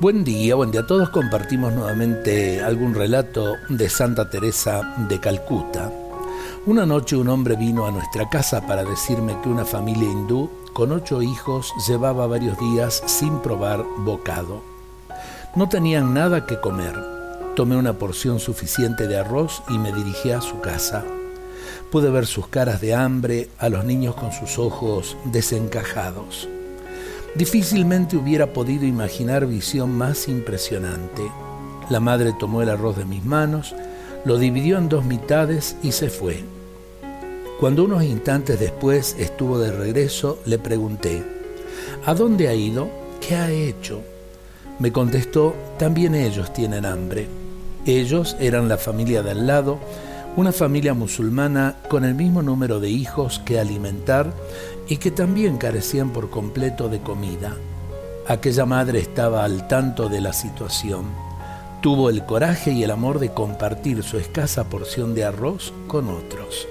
Buen día, buen día. Todos compartimos nuevamente algún relato de Santa Teresa de Calcuta. Una noche un hombre vino a nuestra casa para decirme que una familia hindú con ocho hijos llevaba varios días sin probar bocado. No tenían nada que comer. Tomé una porción suficiente de arroz y me dirigí a su casa. Pude ver sus caras de hambre, a los niños con sus ojos desencajados. Difícilmente hubiera podido imaginar visión más impresionante. La madre tomó el arroz de mis manos, lo dividió en dos mitades y se fue. Cuando unos instantes después estuvo de regreso, le pregunté, ¿A dónde ha ido? ¿Qué ha hecho? Me contestó, también ellos tienen hambre. Ellos eran la familia del lado, una familia musulmana con el mismo número de hijos que alimentar y que también carecían por completo de comida. Aquella madre estaba al tanto de la situación. Tuvo el coraje y el amor de compartir su escasa porción de arroz con otros.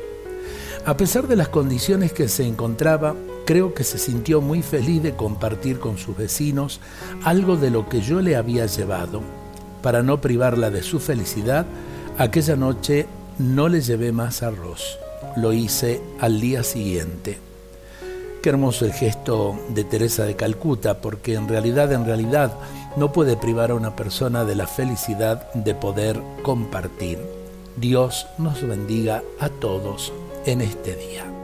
A pesar de las condiciones que se encontraba, creo que se sintió muy feliz de compartir con sus vecinos algo de lo que yo le había llevado. Para no privarla de su felicidad, aquella noche no le llevé más arroz. Lo hice al día siguiente. Qué hermoso el gesto de Teresa de Calcuta, porque en realidad, en realidad, no puede privar a una persona de la felicidad de poder compartir. Dios nos bendiga a todos en este día.